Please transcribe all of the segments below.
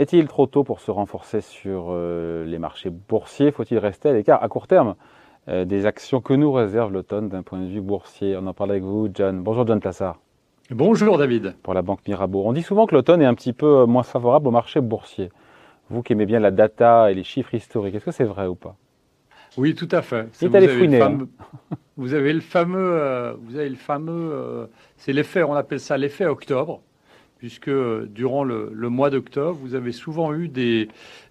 Est-il trop tôt pour se renforcer sur euh, les marchés boursiers? Faut-il rester à l'écart à court terme euh, des actions que nous réserve l'automne d'un point de vue boursier? On en parle avec vous, John. Bonjour, John Plassard. Bonjour, David. Pour la Banque Mirabeau. On dit souvent que l'automne est un petit peu moins favorable au marché boursier. Vous qui aimez bien la data et les chiffres historiques, est-ce que c'est vrai ou pas? Oui, tout à fait. C'est allé fouiner. Hein. Vous avez le fameux, euh, vous avez le fameux, c'est l'effet, on appelle ça l'effet octobre puisque durant le, mois d'octobre, vous avez souvent eu des,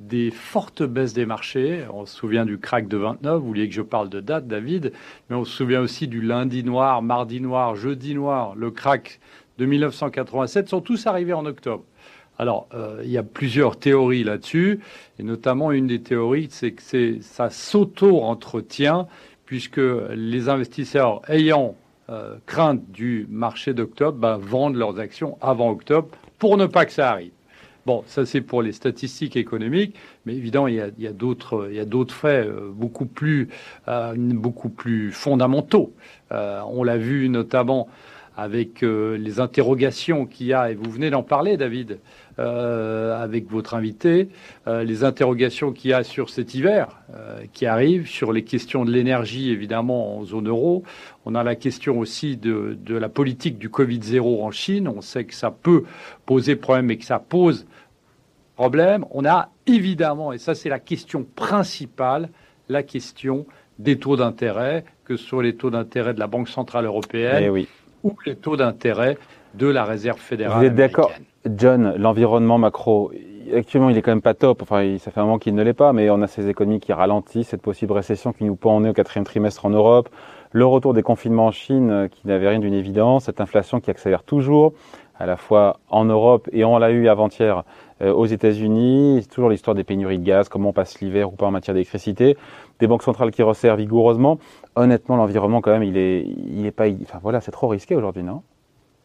des fortes baisses des marchés. On se souvient du crack de 29, vous vouliez que je parle de date, David, mais on se souvient aussi du lundi noir, mardi noir, jeudi noir, le crack de 1987, sont tous arrivés en octobre. Alors, euh, il y a plusieurs théories là-dessus, et notamment une des théories, c'est que ça s'auto-entretient, puisque les investisseurs ayant euh, crainte du marché d'octobre ben, vendent leurs actions avant octobre pour ne pas que ça arrive. Bon, ça c'est pour les statistiques économiques, mais évidemment il y a, d'autres, faits euh, beaucoup plus, euh, beaucoup plus fondamentaux. on l'a vu notamment avec euh, les interrogations qu'il y a, et vous venez d'en parler, David, euh, avec votre invité, euh, les interrogations qu'il y a sur cet hiver qui arrive, sur les questions de l'énergie, évidemment, en zone euro. On a la question aussi de, de la politique du Covid-0 en Chine. On sait que ça peut poser problème et que ça pose problème. On a évidemment, et ça c'est la question principale, la question des taux d'intérêt, que ce soit les taux d'intérêt de la Banque Centrale Européenne. Eh oui ou les taux d'intérêt de la Réserve fédérale. Vous êtes d'accord, John, l'environnement macro, actuellement, il est quand même pas top. Enfin, ça fait un moment qu'il ne l'est pas, mais on a ces économies qui ralentissent, cette possible récession qui nous pend en nez au quatrième trimestre en Europe, le retour des confinements en Chine euh, qui n'avait rien d'une évidence, cette inflation qui accélère toujours, à la fois en Europe et on l'a eu avant-hier euh, aux États-Unis. toujours l'histoire des pénuries de gaz, comment on passe l'hiver ou pas en matière d'électricité, des banques centrales qui resserrent vigoureusement. Honnêtement, l'environnement quand même, il est, il est pas, enfin voilà, c'est trop risqué aujourd'hui, non?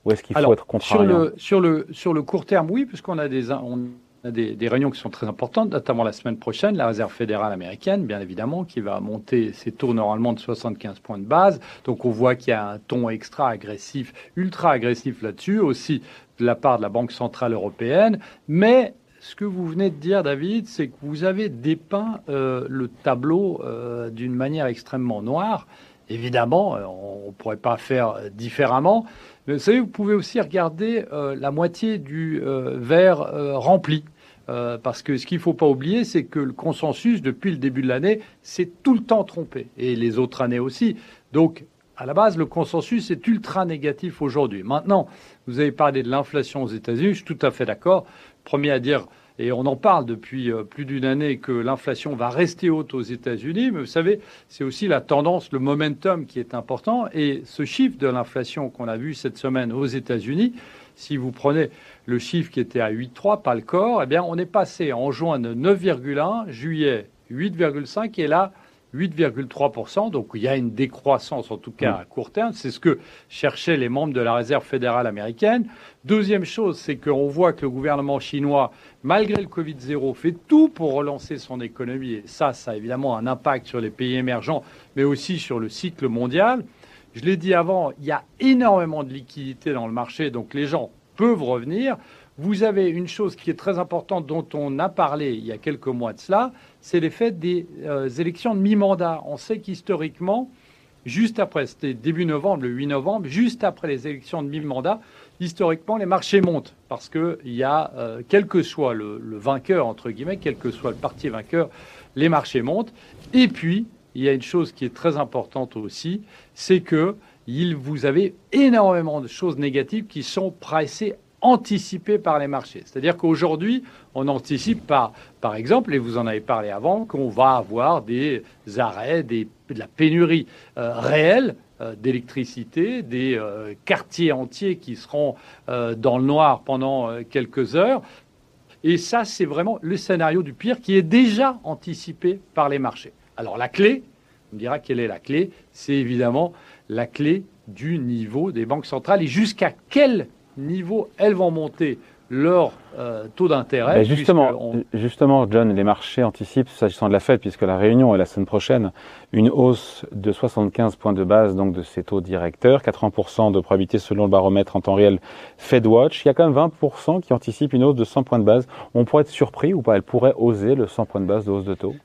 Ou est-ce qu'il faut être contrariant? sur le, sur le sur le court terme, oui, puisqu'on a des on a des, des, réunions qui sont très importantes, notamment la semaine prochaine, la Réserve fédérale américaine, bien évidemment, qui va monter ses taux normalement de 75 points de base. Donc on voit qu'il y a un ton extra agressif, ultra agressif là-dessus, aussi de la part de la Banque centrale européenne. Mais ce que vous venez de dire, David, c'est que vous avez dépeint euh, le tableau euh, d'une manière extrêmement noire. Évidemment, euh, on ne pourrait pas faire différemment. Mais vous savez, vous pouvez aussi regarder la moitié du verre rempli. parce que ce qu'il ne faut pas oublier, c'est que le consensus, depuis le début de l'année, s'est tout le temps trompé. Et les autres années aussi. Donc, à la base, le consensus est ultra négatif aujourd'hui. Maintenant, vous avez parlé de l'inflation aux États-Unis, je suis tout à fait d'accord. Premier à dire, et on en parle depuis euh, plus d'une année, que l'inflation va rester haute aux États-Unis, mais vous savez, c'est aussi la tendance, le momentum qui est important. Et ce chiffre de l'inflation qu'on a vu cette semaine aux États-Unis, si vous prenez le chiffre qui était à 8,3, pas le corps, eh bien, on est passé en juin de 9,1, juillet 8,5, et là, 8,3%. Donc il y a une décroissance, en tout cas à court terme. C'est ce que cherchaient les membres de la Réserve fédérale américaine. Deuxième chose, c'est qu'on voit que le gouvernement chinois, malgré le Covid-0, fait tout pour relancer son économie. Et ça, ça a évidemment un impact sur les pays émergents, mais aussi sur le cycle mondial. Je l'ai dit avant, il y a énormément de liquidités dans le marché, donc les gens peuvent revenir. Vous avez une chose qui est très importante dont on a parlé il y a quelques mois de cela, c'est l'effet des euh, élections de mi-mandat. On sait qu'historiquement, juste après, c'était début novembre, le 8 novembre, juste après les élections de mi-mandat, historiquement, les marchés montent parce qu'il y a, euh, quel que soit le, vainqueur, entre guillemets, quel que soit le parti vainqueur, les marchés montent. Et puis, il y a une chose qui est très importante aussi, c'est que vous avez énormément de choses négatives qui sont pressées anticipé par les marchés. C'est-à-dire qu'aujourd'hui, on anticipe par, par exemple, et vous en avez parlé avant, qu'on va avoir des arrêts, des, de la pénurie euh, réelle euh, d'électricité, des euh, quartiers entiers qui seront dans le noir pendant quelques heures. Et ça, c'est vraiment le scénario du pire qui est déjà anticipé par les marchés. Alors la clé, on me dira quelle est la clé, c'est évidemment la clé du niveau des banques centrales et jusqu'à quel niveau elles vont monter leur euh, taux d'intérêt. Ben, justement, justement, John, les marchés anticipent, s'agissant de la Fed, puisque la réunion est la semaine prochaine, une hausse de 75 points de base donc de ces taux directeurs, 80% de probabilité selon le baromètre en temps réel FedWatch. Il y a quand même 20% qui anticipent une hausse de 100 points de base. On pourrait être surpris ou pas Elle pourrait oser le 100 points de base de hausse de taux?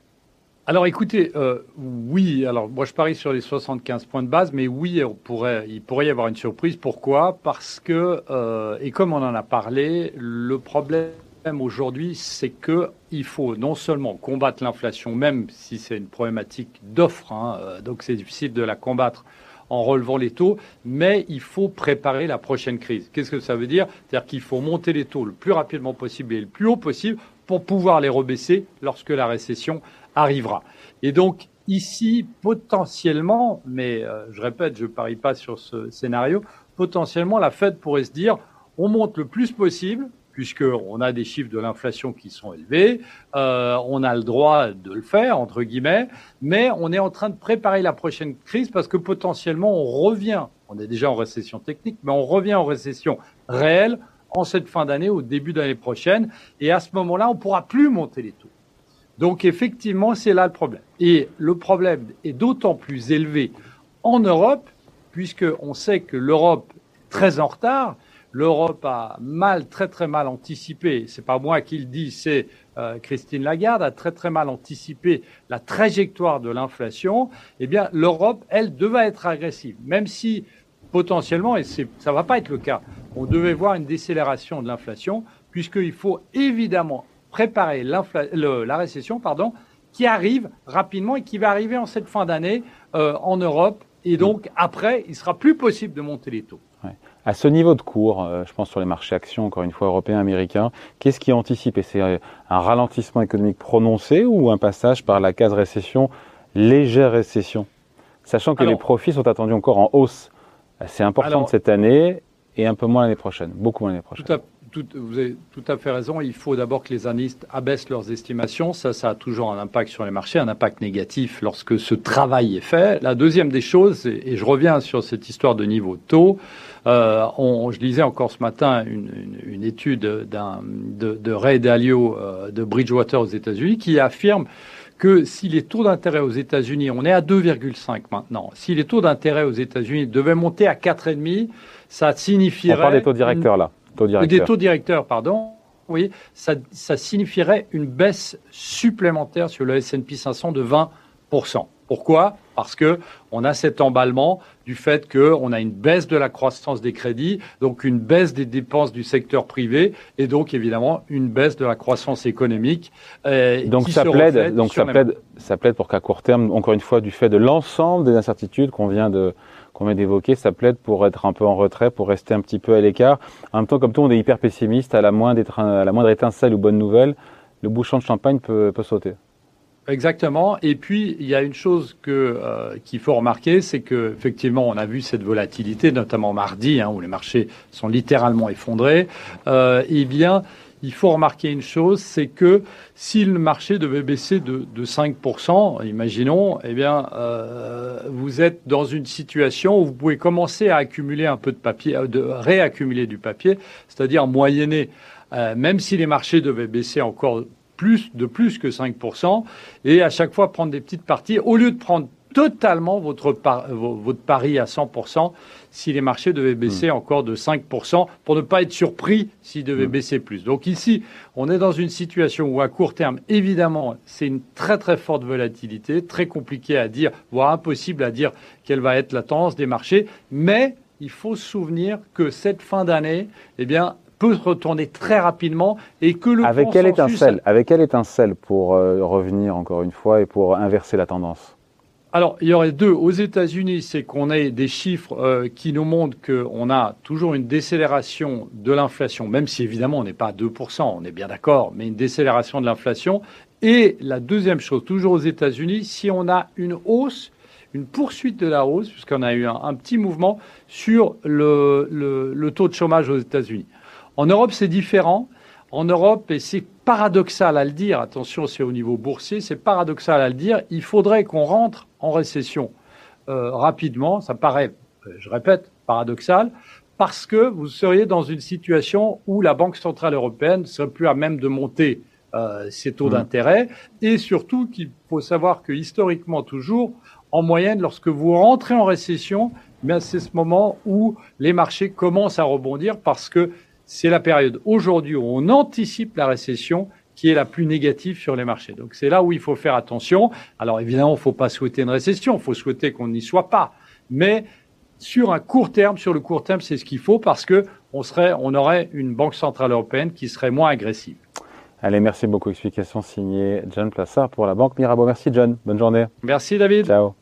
Alors écoutez, euh, oui, alors moi je parie sur les 75 points de base, mais oui, on pourrait, il pourrait y avoir une surprise. Pourquoi? Parce que, euh, et comme on en a parlé, le problème aujourd'hui, c'est que il faut non seulement combattre l'inflation, même si c'est une problématique d'offre, hein, euh, donc c'est difficile de la combattre en relevant les taux, mais il faut préparer la prochaine crise. Qu'est-ce que ça veut dire? C'est-à-dire qu'il faut monter les taux le plus rapidement possible et le plus haut possible pour pouvoir les rebaisser lorsque la récession arrivera. Et donc ici, potentiellement, mais euh, je répète, je parie pas sur ce scénario, potentiellement la Fed pourrait se dire, on monte le plus possible, puisqu'on a des chiffres de l'inflation qui sont élevés, euh, on a le droit de le faire, entre guillemets, mais on est en train de préparer la prochaine crise parce que potentiellement on revient, on est déjà en récession technique, mais on revient en récession réelle en cette fin d'année, au début d'année prochaine, et à ce moment-là, on ne pourra plus monter les taux. Donc effectivement, c'est là le problème. Et le problème est d'autant plus élevé en Europe, puisqu'on sait que l'Europe est très en retard. L'Europe a mal, très très mal anticipé. C'est pas moi qui le dis, c'est euh, Christine Lagarde a très très mal anticipé la trajectoire de l'inflation. Eh bien, l'Europe, elle, devait être agressive, même si potentiellement, et ça ne va pas être le cas, on devait voir une décélération de l'inflation, puisqu'il faut évidemment préparer la récession pardon, qui arrive rapidement et qui va arriver en cette fin d'année euh, en Europe. Et donc, après, il sera plus possible de monter les taux. À ce niveau de cours, euh, je pense sur les marchés actions, encore une fois européens, américains, qu'est-ce qui anticipe C'est euh, un ralentissement économique prononcé ou un passage par la case récession, légère récession? Sachant que les profits sont attendus encore en hausse assez importante cette année et un peu moins l'année prochaine, beaucoup moins l'année prochaine vous avez tout à fait raison. Il faut d'abord que les analystes abaissent leurs estimations. Ça, ça a toujours un impact sur les marchés, un impact négatif lorsque ce travail est fait. La deuxième des choses, et je reviens sur cette histoire de niveau de taux, euh, on, je lisais encore ce matin une, une, une étude de, de Ray Dalio euh, de Bridgewater aux États-Unis qui affirme que si les taux d'intérêt aux États-Unis, on est à 2,5 maintenant, si les taux d'intérêt aux États-Unis devaient monter à 4,5, ça signifierait... On parle des taux directeurs là. Des taux directeurs, pardon. Oui, ça, ça signifierait une baisse supplémentaire sur le S&P 500 de 20 pourquoi? Parce que on a cet emballement du fait qu'on a une baisse de la croissance des crédits, donc une baisse des dépenses du secteur privé, et donc évidemment une baisse de la croissance économique. Euh, donc ça plaide, donc ça plaide, ça plaide pour qu'à court terme, encore une fois, du fait de l'ensemble des incertitudes qu'on vient de qu'on vient d'évoquer, ça plaide pour être un peu en retrait, pour rester un petit peu à l'écart. En même temps, comme tout, on est hyper pessimiste. À la moindre, à la moindre étincelle ou bonne nouvelle, le bouchon de champagne peut, peut sauter. Exactement. Et puis il y a une chose que euh, qu'il faut remarquer, c'est que effectivement on a vu cette volatilité, notamment mardi, hein, où les marchés sont littéralement effondrés. Euh, eh bien, il faut remarquer une chose, c'est que si le marché devait baisser de, de 5%, imaginons, eh bien, euh, vous êtes dans une situation où vous pouvez commencer à accumuler un peu de papier, de réaccumuler du papier, c'est-à-dire moyenner, euh, même si les marchés devaient baisser encore plus de plus que 5%, et à chaque fois prendre des petites parties, au lieu de prendre totalement votre, votre pari à 100% si les marchés devaient baisser hmm. encore de 5% pour ne pas être surpris s'ils devaient hmm. baisser plus. Donc ici, on est dans une situation où à court terme, évidemment, c'est une très très forte volatilité, très compliqué à dire, voire impossible à dire quelle va être la tendance des marchés, mais il faut se souvenir que cette fin d'année, eh bien, peut retourner très rapidement et que le avec quelle étincelle? Avec quelle étincelle pour euh, revenir encore une fois et pour inverser la tendance? Alors, il y aurait deux. Aux États-Unis, c'est qu'on ait des chiffres euh, qui nous montrent qu'on a toujours une décélération de l'inflation, même si évidemment on n'est pas à 2%, on est bien d'accord, mais une décélération de l'inflation. Et la deuxième chose, toujours aux États-Unis, si on a une hausse, une poursuite de la hausse, puisqu'on a eu un, petit mouvement sur le, le taux de chômage aux États-Unis. En Europe, c'est différent. En Europe, et c'est paradoxal à le dire, attention, c'est au niveau boursier, c'est paradoxal à le dire, il faudrait qu'on rentre en récession euh, rapidement. Ça paraît, euh, je répète, paradoxal, parce que vous seriez dans une situation où la Banque centrale européenne serait plus à même de monter euh, ses taux mmh. d'intérêt et surtout qu'il faut savoir que historiquement toujours, en moyenne, lorsque vous rentrez en récession, eh c'est ce moment où les marchés commencent à rebondir parce que c'est la période aujourd'hui où on anticipe la récession qui est la plus négative sur les marchés. Donc c'est là où il faut faire attention. Alors évidemment, il ne faut pas souhaiter une récession, il faut souhaiter qu'on n'y soit pas. Mais sur un court terme, sur le court terme, c'est ce qu'il faut parce que on serait, on aurait une banque centrale européenne qui serait moins agressive. Allez, merci beaucoup. Explication signée John Plassard pour la Banque Mirabeau. Merci John. Bonne journée. Merci David. Ciao.